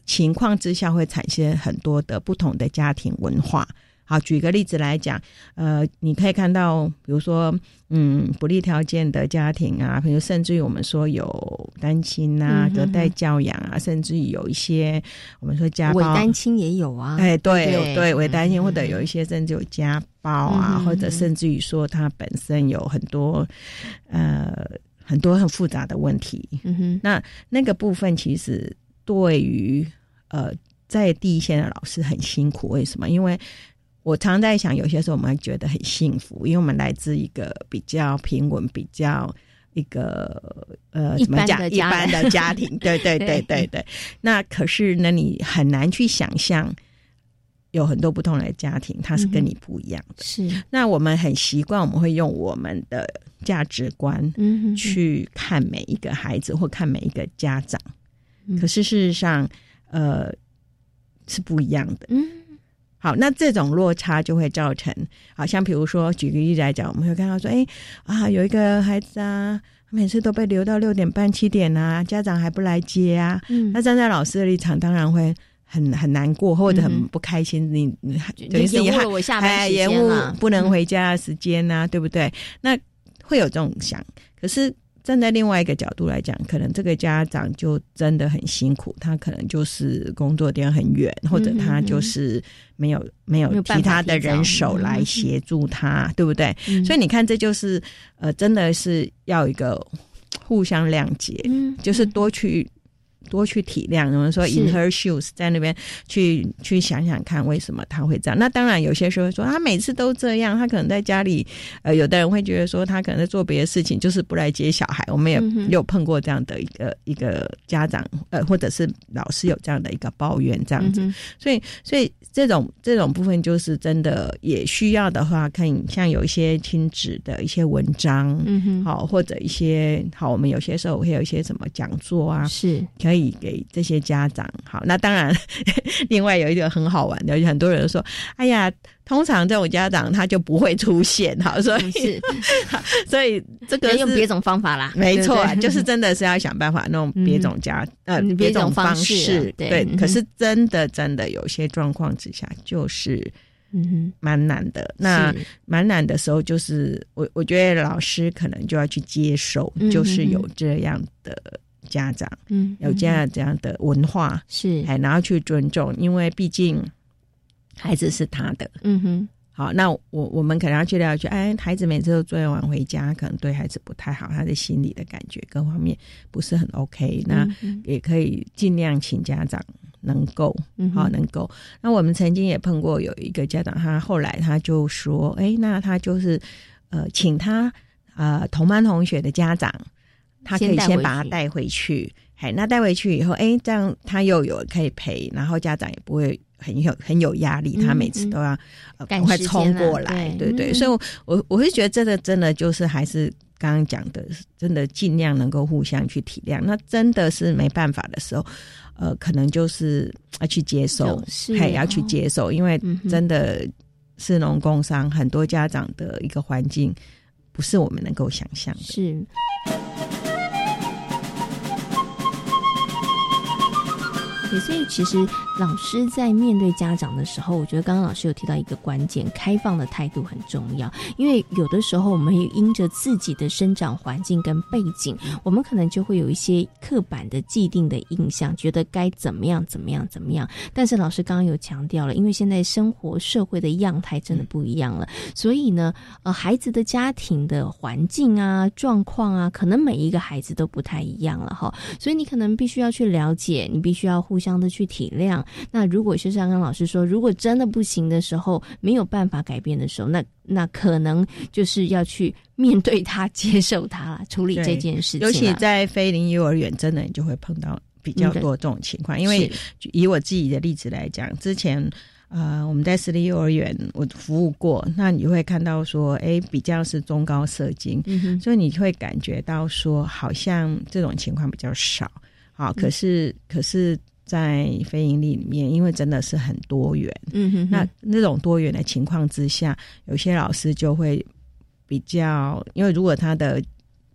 情况之下会产生很多的不同的家庭文化。好，举个例子来讲，呃，你可以看到，比如说，嗯，不利条件的家庭啊，比如甚至于我们说有单亲啊、隔代教养啊，甚至于有一些我们说家暴，单亲也有啊。哎，对对，伪单亲或者有一些甚至有家暴啊，或者甚至于说他本身有很多呃很多很复杂的问题。嗯哼，那那个部分其实。对于呃，在第一线的老师很辛苦，为什么？因为我常在想，有些时候我们觉得很幸福，因为我们来自一个比较平稳、比较一个呃，怎么讲一般的家庭。*laughs* 对对对对对。那可是呢，你很难去想象，有很多不同的家庭，他是跟你不一样的。是。那我们很习惯，我们会用我们的价值观去看每一个孩子，或看每一个家长。可是事实上，呃，是不一样的。嗯，好，那这种落差就会造成，好像比如说举个例子来讲，我们会看到说，哎啊，有一个孩子啊，每次都被留到六点半、七点啊，家长还不来接啊。嗯，那站在老师的立场，当然会很很难过，或者很不开心。你等于是延误我下班延误不能回家的时间啊，对不对？那会有这种想，可是。站在另外一个角度来讲，可能这个家长就真的很辛苦，他可能就是工作地方很远，或者他就是没有没有其他的人手来协助他，对不对？所以你看，这就是呃，真的是要一个互相谅解，就是多去。多去体谅，我们说 in her shoes，在那边去去想想看，为什么他会这样？那当然，有些时候说他每次都这样，他可能在家里，呃，有的人会觉得说他可能在做别的事情，就是不来接小孩。我们也有碰过这样的一个一个家长，呃，或者是老师有这样的一个抱怨，这样子。所以，所以这种这种部分，就是真的也需要的话，看像有一些亲子的一些文章，嗯哼，好，或者一些好，我们有些时候会有一些什么讲座啊，是可以。可以给这些家长好，那当然，*laughs* 另外有一个很好玩的，很多人说：“哎呀，通常这种家长他就不会出现。”好，所以是，*laughs* 所以这个用别种方法啦，没错，就是真的是要想办法弄别种家呃别种方式，对。可是真的真的有些状况之下，就是嗯蛮难的。那蛮难的时候，就是我我觉得老师可能就要去接受，就是有这样的。家长，嗯，有这样这样的文化是，哎，然后去尊重，因为毕竟孩子是他的，嗯哼，好，那我我们可能要去了解，哎，孩子每次都作业完回家，可能对孩子不太好，他的心理的感觉各方面不是很 OK。那也可以尽量请家长能够，好能够。那我们曾经也碰过有一个家长，他后来他就说，哎，那他就是呃，请他呃同班同学的家长，他可以先把他带回去。哎，那带回去以后，哎，这样他又有可以陪，然后家长也不会。很有很有压力，他每次都要赶快冲过来，对对，所以，我我会觉得这个真的就是还是刚刚讲的，真的尽量能够互相去体谅。那真的是没办法的时候，呃，可能就是要去接受，还要去接受，因为真的是农工商，很多家长的一个环境不是我们能够想象的。是。所以，其实老师在面对家长的时候，我觉得刚刚老师有提到一个关键，开放的态度很重要。因为有的时候，我们因着自己的生长环境跟背景，我们可能就会有一些刻板的既定的印象，觉得该怎么样怎么样怎么样。但是老师刚刚有强调了，因为现在生活社会的样态真的不一样了，所以呢，呃，孩子的家庭的环境啊、状况啊，可能每一个孩子都不太一样了哈。所以你可能必须要去了解，你必须要互相。这样的去体谅，那如果是像刚老师说，如果真的不行的时候，没有办法改变的时候，那那可能就是要去面对他、接受他 *laughs* 处理这件事情。尤其在非零幼儿园，真的你就会碰到比较多这种情况。因为以我自己的例子来讲，之前呃我们在私立幼儿园我服务过，那你会看到说，哎，比较是中高社经，所以你会感觉到说，好像这种情况比较少。好，可是可是。在非盈利里面，因为真的是很多元，嗯哼，那那种多元的情况之下，有些老师就会比较，因为如果他的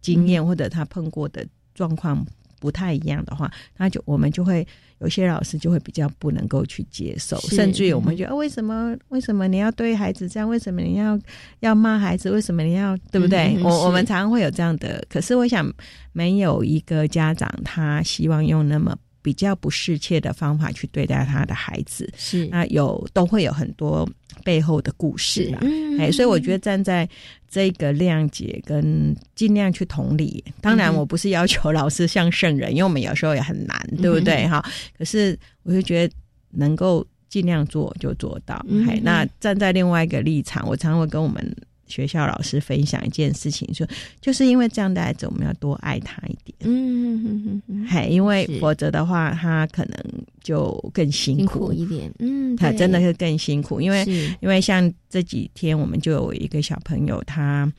经验或者他碰过的状况不太一样的话，他就我们就会有些老师就会比较不能够去接受，甚至于我们觉得为什么为什么你要对孩子这样？为什么你要要骂孩子？为什么你要对不对？我我们常常会有这样的，可是我想没有一个家长他希望用那么。比较不适切的方法去对待他的孩子，是。那有都会有很多背后的故事啊，哎，所以我觉得站在这个谅解跟尽量去同理，当然我不是要求老师像圣人，因为我们有时候也很难，对不对？哈？可是我就觉得能够尽量做就做到，哎，那站在另外一个立场，我常会跟我们。学校老师分享一件事情，说就是因为这样的孩子，我们要多爱他一点。嗯嗯嗯，嘿，因为否则的话，他可能就更辛苦一点。嗯，他真的是更辛苦，因为因为像这几天，我们就有一个小朋友，他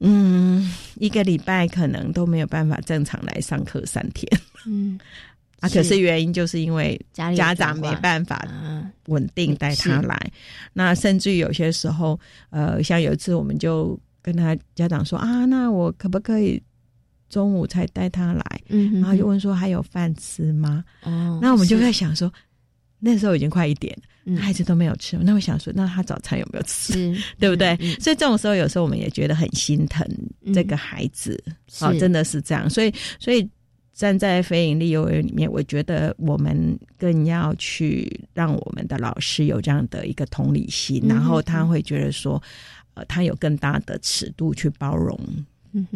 嗯，一个礼拜可能都没有办法正常来上课三天。嗯。啊，可是原因就是因为家长没办法稳定带他来，那甚至有些时候，呃，像有一次我们就跟他家长说啊，那我可不可以中午才带他来？嗯，然后就问说还有饭吃吗？哦，那我们就在想说，那时候已经快一点，孩子都没有吃，那我想说，那他早餐有没有吃？对不对？所以这种时候，有时候我们也觉得很心疼这个孩子，哦，真的是这样，所以，所以。站在非盈利幼儿园里面，我觉得我们更要去让我们的老师有这样的一个同理心，然后他会觉得说，呃，他有更大的尺度去包容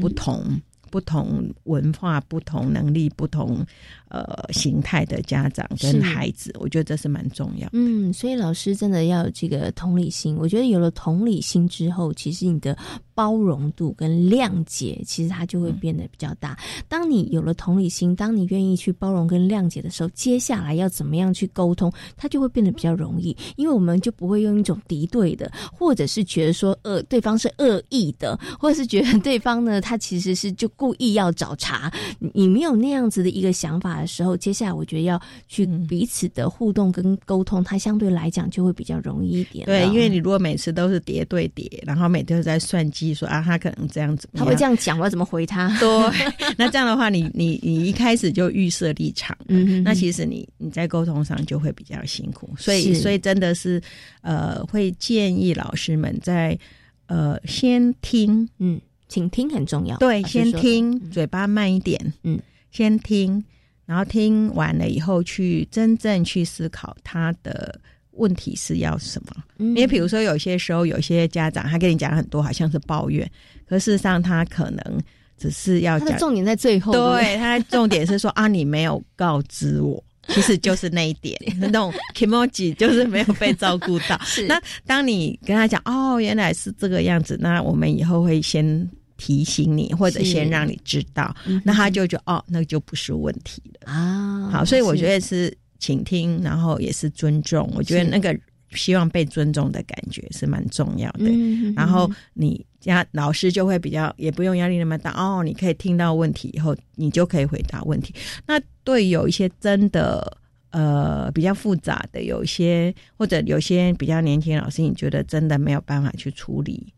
不同。不同文化、不同能力、不同呃形态的家长跟孩子，我觉得这是蛮重要。嗯，所以老师真的要有这个同理心。我觉得有了同理心之后，其实你的包容度跟谅解，其实它就会变得比较大。当你有了同理心，当你愿意去包容跟谅解的时候，接下来要怎么样去沟通，它就会变得比较容易。因为我们就不会用一种敌对的，或者是觉得说恶对方是恶意的，或者是觉得对方呢，他其实是就。故意要找茬，你没有那样子的一个想法的时候，接下来我觉得要去彼此的互动跟沟通，它相对来讲就会比较容易一点。对，因为你如果每次都是叠对叠，然后每天都在算计说啊，他可能这样子，他会这样讲，我要怎么回他？对，那这样的话，你 *laughs* 你你一开始就预设立场，嗯，那其实你你在沟通上就会比较辛苦。所以，所以真的是呃，会建议老师们在呃先听，嗯。请听很重要，对，先听，嘴巴慢一点，嗯，先听，然后听完了以后，去真正去思考他的问题是要什么？因为比如说有些时候，有些家长他跟你讲很多，好像是抱怨，可事实上他可能只是要讲重点在最后。对他重点是说啊，你没有告知我，其实就是那一点，*laughs* 那种 emoji 就是没有被照顾到。*laughs* 那当你跟他讲哦，原来是这个样子，那我们以后会先提醒你，或者先让你知道，那他就觉得哦，那就不是问题了啊。好，所以我觉得是。倾听，然后也是尊重。我觉得那个希望被尊重的感觉是蛮重要的。然后你家老师就会比较也不用压力那么大哦，你可以听到问题以后，你就可以回答问题。那对有一些真的呃比较复杂的，有一些或者有些比较年轻老师，你觉得真的没有办法去处理。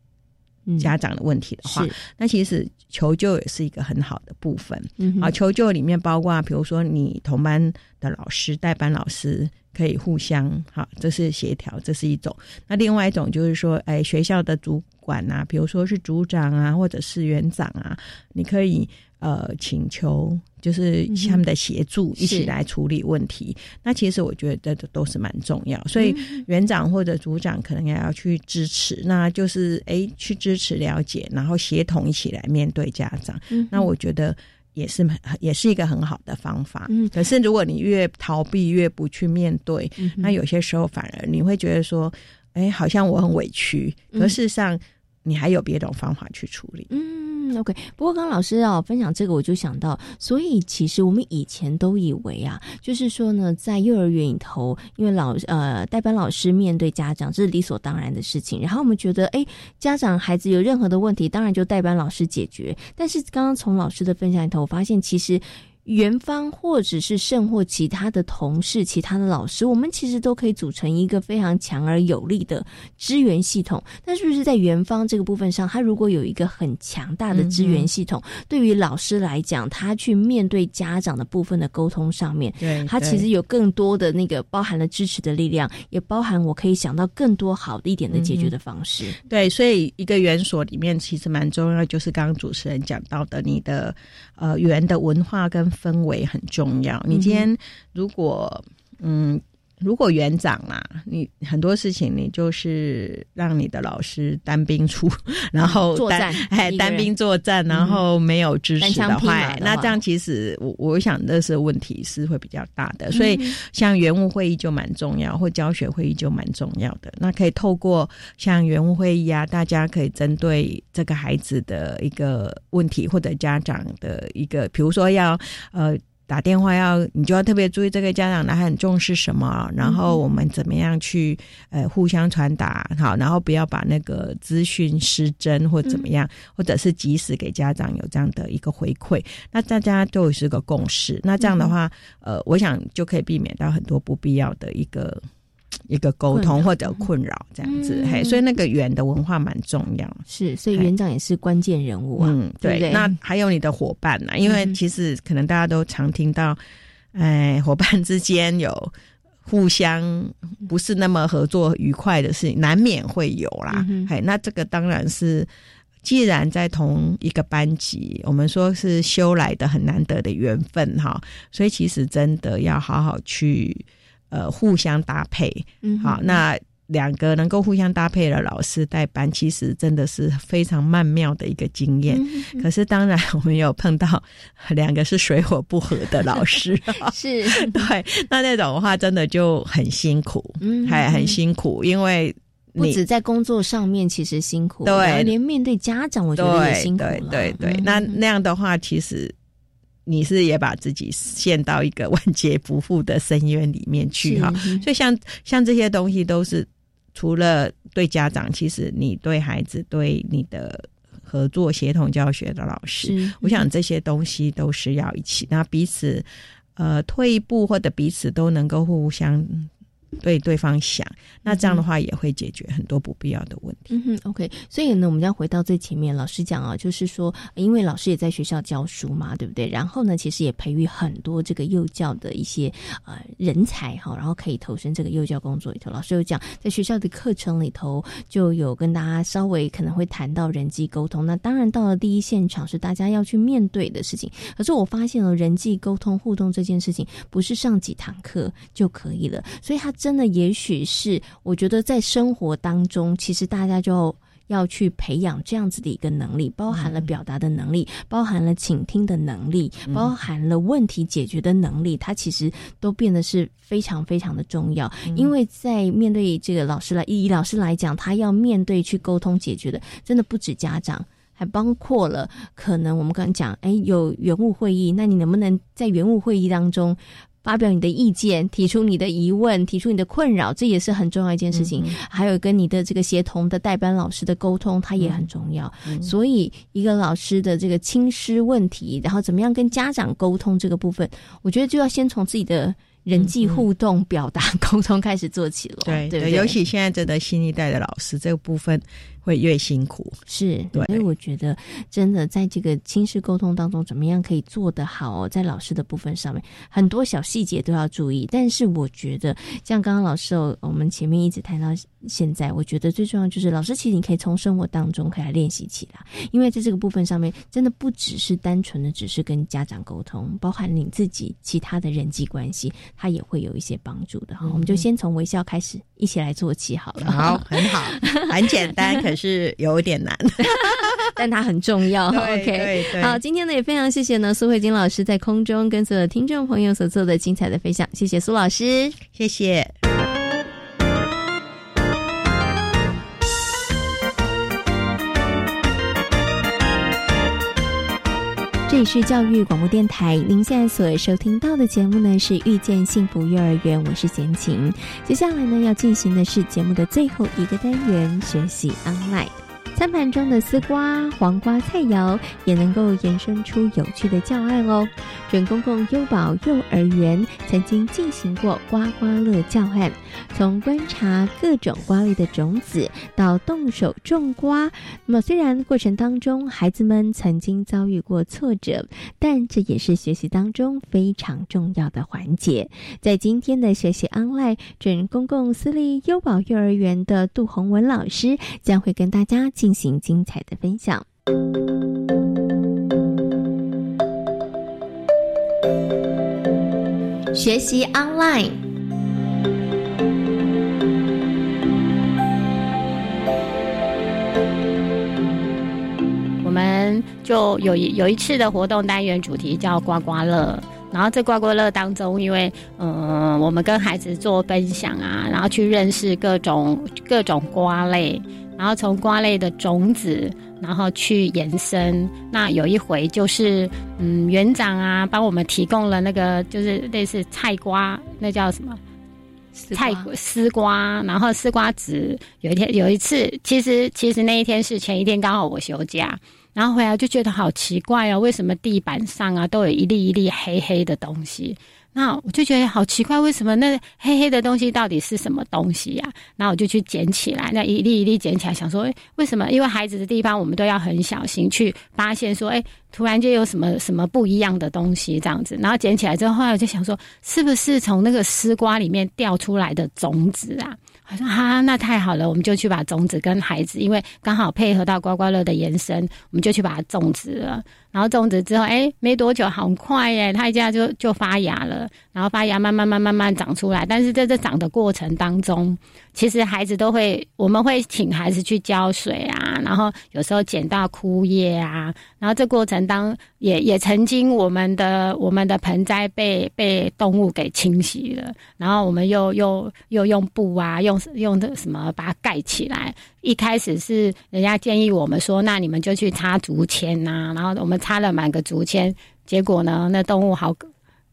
家长的问题的话，那其实求救也是一个很好的部分。啊，求救里面包括，比如说你同班的老师、代班老师可以互相，好，这是协调，这是一种。那另外一种就是说，哎，学校的主管啊，比如说是组长啊，或者是园长啊，你可以。呃，请求就是他们的协助，一起来处理问题。那其实我觉得这都是蛮重要，所以园长或者组长可能也要去支持。那就是哎，去支持、了解，然后协同一起来面对家长。那我觉得也是也是一个很好的方法。嗯，可是如果你越逃避，越不去面对，那有些时候反而你会觉得说，哎，好像我很委屈。可事实上，你还有别种方法去处理。嗯。，OK。不过刚老师啊分享这个，我就想到，所以其实我们以前都以为啊，就是说呢，在幼儿园里头，因为老呃代班老师面对家长，这是理所当然的事情。然后我们觉得，哎，家长孩子有任何的问题，当然就代班老师解决。但是刚刚从老师的分享里头，我发现其实。园方或者是甚或其他的同事、其他的老师，我们其实都可以组成一个非常强而有力的支援系统。但是不是在元芳这个部分上，他如果有一个很强大的支援系统，对于老师来讲，他去面对家长的部分的沟通上面，对他其实有更多的那个包含了支持的力量，也包含我可以想到更多好的一点的解决的方式。对，所以一个园所里面其实蛮重要，就是刚刚主持人讲到的，你的呃园的文化跟。氛围很重要。你今天如果嗯。如果园长啊，你很多事情你就是让你的老师单兵出，*laughs* 然后作战，哎，单兵作战，然后没有支持的话，那这样其实我我想那是问题是会比较大的。所以像园务会议就蛮重要，或教学会议就蛮重要的。那可以透过像园务会议啊，大家可以针对这个孩子的一个问题，或者家长的一个，比如说要呃。打电话要你就要特别注意这个家长他很重视什么，然后我们怎么样去呃互相传达好，然后不要把那个资讯失真或怎么样，或者是及时给家长有这样的一个回馈，那大家都是个共识，那这样的话，呃，我想就可以避免到很多不必要的一个。一个沟通或者困扰这样子，嘿，所以那个园的文化蛮重要，是，所以园长也是关键人物啊，嗯，对。那还有你的伙伴呢？因为其实可能大家都常听到，哎，伙伴之间有互相不是那么合作愉快的事情，难免会有啦。嘿，那这个当然是，既然在同一个班级，我们说是修来的很难得的缘分哈，所以其实真的要好好去。呃，互相搭配，嗯，好，那两个能够互相搭配的老师带班，其实真的是非常曼妙的一个经验。可是，当然我们有碰到两个是水火不和的老师，*laughs* 是。对，那那种的话真的就很辛苦，嗯，还很辛苦，因为不止在工作上面其实辛苦，对，连面对家长，我觉得也辛苦对对对，那那样的话，其实。你是也把自己陷到一个万劫不复的深渊里面去哈，所以像像这些东西都是除了对家长，其实你对孩子、对你的合作协同教学的老师，我想这些东西都是要一起，那彼此呃退一步或者彼此都能够互相。对对方想，那这样的话也会解决很多不必要的问题。嗯哼，OK。所以呢，我们要回到最前面，老师讲啊，就是说，因为老师也在学校教书嘛，对不对？然后呢，其实也培育很多这个幼教的一些呃人才哈，然后可以投身这个幼教工作里头。老师有讲，在学校的课程里头就有跟大家稍微可能会谈到人际沟通。那当然到了第一现场是大家要去面对的事情。可是我发现了人际沟通互动这件事情不是上几堂课就可以了，所以他。真的也许是我觉得在生活当中，其实大家就。要去培养这样子的一个能力，包含了表达的能力，包含了倾听的能力，包含了问题解决的能力，它其实都变得是非常非常的重要。因为在面对这个老师来，以老师来讲，他要面对去沟通解决的，真的不止家长，还包括了可能我们刚刚讲，哎，有原务会议，那你能不能在原务会议当中？发表你的意见，提出你的疑问，提出你的困扰，这也是很重要一件事情。还有跟你的这个协同的代班老师的沟通，它也很重要。所以，一个老师的这个亲师问题，然后怎么样跟家长沟通这个部分，我觉得就要先从自己的人际互动、表达、沟通开始做起了。对对，尤其现在这个新一代的老师，这个部分。会越辛苦，是对，所以我觉得真的在这个亲师沟通当中，怎么样可以做得好？在老师的部分上面，很多小细节都要注意。但是我觉得，像刚刚老师哦，我们前面一直谈到现在，我觉得最重要就是老师，其实你可以从生活当中可以来练习起来，因为在这个部分上面，真的不只是单纯的只是跟家长沟通，包含你自己其他的人际关系，它也会有一些帮助的哈。我们就先从微笑开始，一起来做起好了。好，*laughs* 很好，很简单。可是有点难，*laughs* 但它很重要。OK，好，今天呢也非常谢谢呢苏慧金老师在空中跟所有听众朋友所做的精彩的分享，谢谢苏老师，谢谢。这里是教育广播电台，您现在所收听到的节目呢是遇见幸福幼儿园，我是贤琴。接下来呢要进行的是节目的最后一个单元——学习 online。餐盘中的丝瓜、黄瓜菜肴也能够延伸出有趣的教案哦。准公共优保幼儿园曾经进行过刮刮乐教案，从观察各种瓜类的种子到动手种瓜。那么虽然过程当中孩子们曾经遭遇过挫折，但这也是学习当中非常重要的环节。在今天的学习 online 准公共私立优保幼儿园的杜宏文老师将会跟大家。进行精彩的分享。学习 online，我们就有一有一次的活动单元主题叫刮刮乐，然后在刮刮乐当中，因为嗯，我们跟孩子做分享啊，然后去认识各种各种瓜类。然后从瓜类的种子，然后去延伸。那有一回就是，嗯，园长啊，帮我们提供了那个，就是类似菜瓜，那叫什么？菜丝瓜。然后丝瓜籽。有一天有一次，其实其实那一天是前一天，刚好我休假，然后回来就觉得好奇怪哦，为什么地板上啊都有一粒一粒黑黑的东西？那我就觉得好奇怪，为什么那黑黑的东西到底是什么东西呀？那我就去捡起来，那一粒一粒捡起来，想说，为什么？因为孩子的地方，我们都要很小心去发现，说，哎，突然间有什么什么不一样的东西这样子。然后捡起来之后，后来我就想说，是不是从那个丝瓜里面掉出来的种子啊？好像哈，那太好了，我们就去把种子跟孩子，因为刚好配合到刮刮乐的延伸，我们就去把它种植了。然后种植之后，哎，没多久，好快耶，它一下就就发芽了。然后发芽，慢慢慢慢慢长出来。但是在这长的过程当中，其实孩子都会，我们会请孩子去浇水啊，然后有时候捡到枯叶啊。然后这过程当也也曾经我们的我们的盆栽被被动物给侵袭了。然后我们又又又用布啊，用用的什么把它盖起来。一开始是人家建议我们说，那你们就去插竹签呐。然后我们插了满个竹签，结果呢，那动物好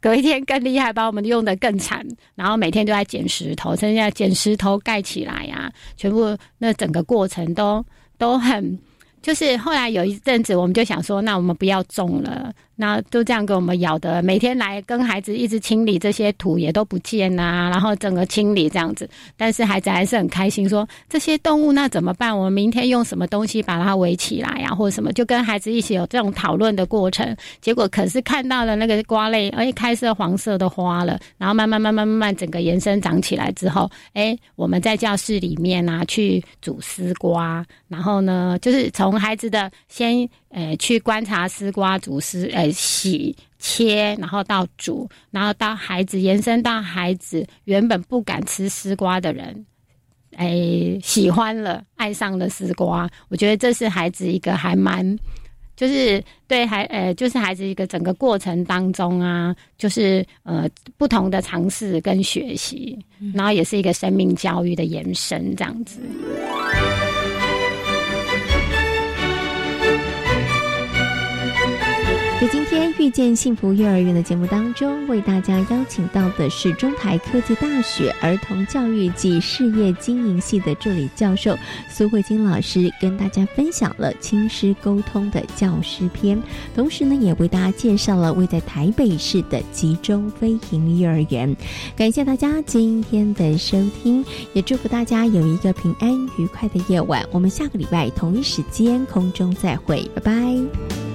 隔一天更厉害，把我们用的更惨。然后每天都在捡石头，剩下捡石头盖起来呀，全部那整个过程都都很，就是后来有一阵子，我们就想说，那我们不要种了。那都这样给我们咬的，每天来跟孩子一直清理这些土也都不见呐，然后整个清理这样子，但是孩子还是很开心，说这些动物那怎么办？我们明天用什么东西把它围起来呀，或者什么？就跟孩子一起有这种讨论的过程。结果可是看到了那个瓜类，哎，开设黄色的花了，然后慢慢慢慢慢慢整个延伸长起来之后，哎，我们在教室里面啊去煮丝瓜，然后呢，就是从孩子的先。呃，去观察丝瓜煮丝，呃，洗切，然后到煮，然后到孩子延伸到孩子原本不敢吃丝瓜的人，哎，喜欢了，爱上了丝瓜。我觉得这是孩子一个还蛮。就是对孩呃，就是孩子一个整个过程当中啊，就是呃不同的尝试跟学习，然后也是一个生命教育的延伸，这样子。在今天遇见幸福幼儿园的节目当中，为大家邀请到的是中台科技大学儿童教育及事业经营系的助理教授苏慧金老师，跟大家分享了亲师沟通的教师篇，同时呢，也为大家介绍了位在台北市的集中飞行幼儿园。感谢大家今天的收听，也祝福大家有一个平安愉快的夜晚。我们下个礼拜同一时间空中再会，拜拜。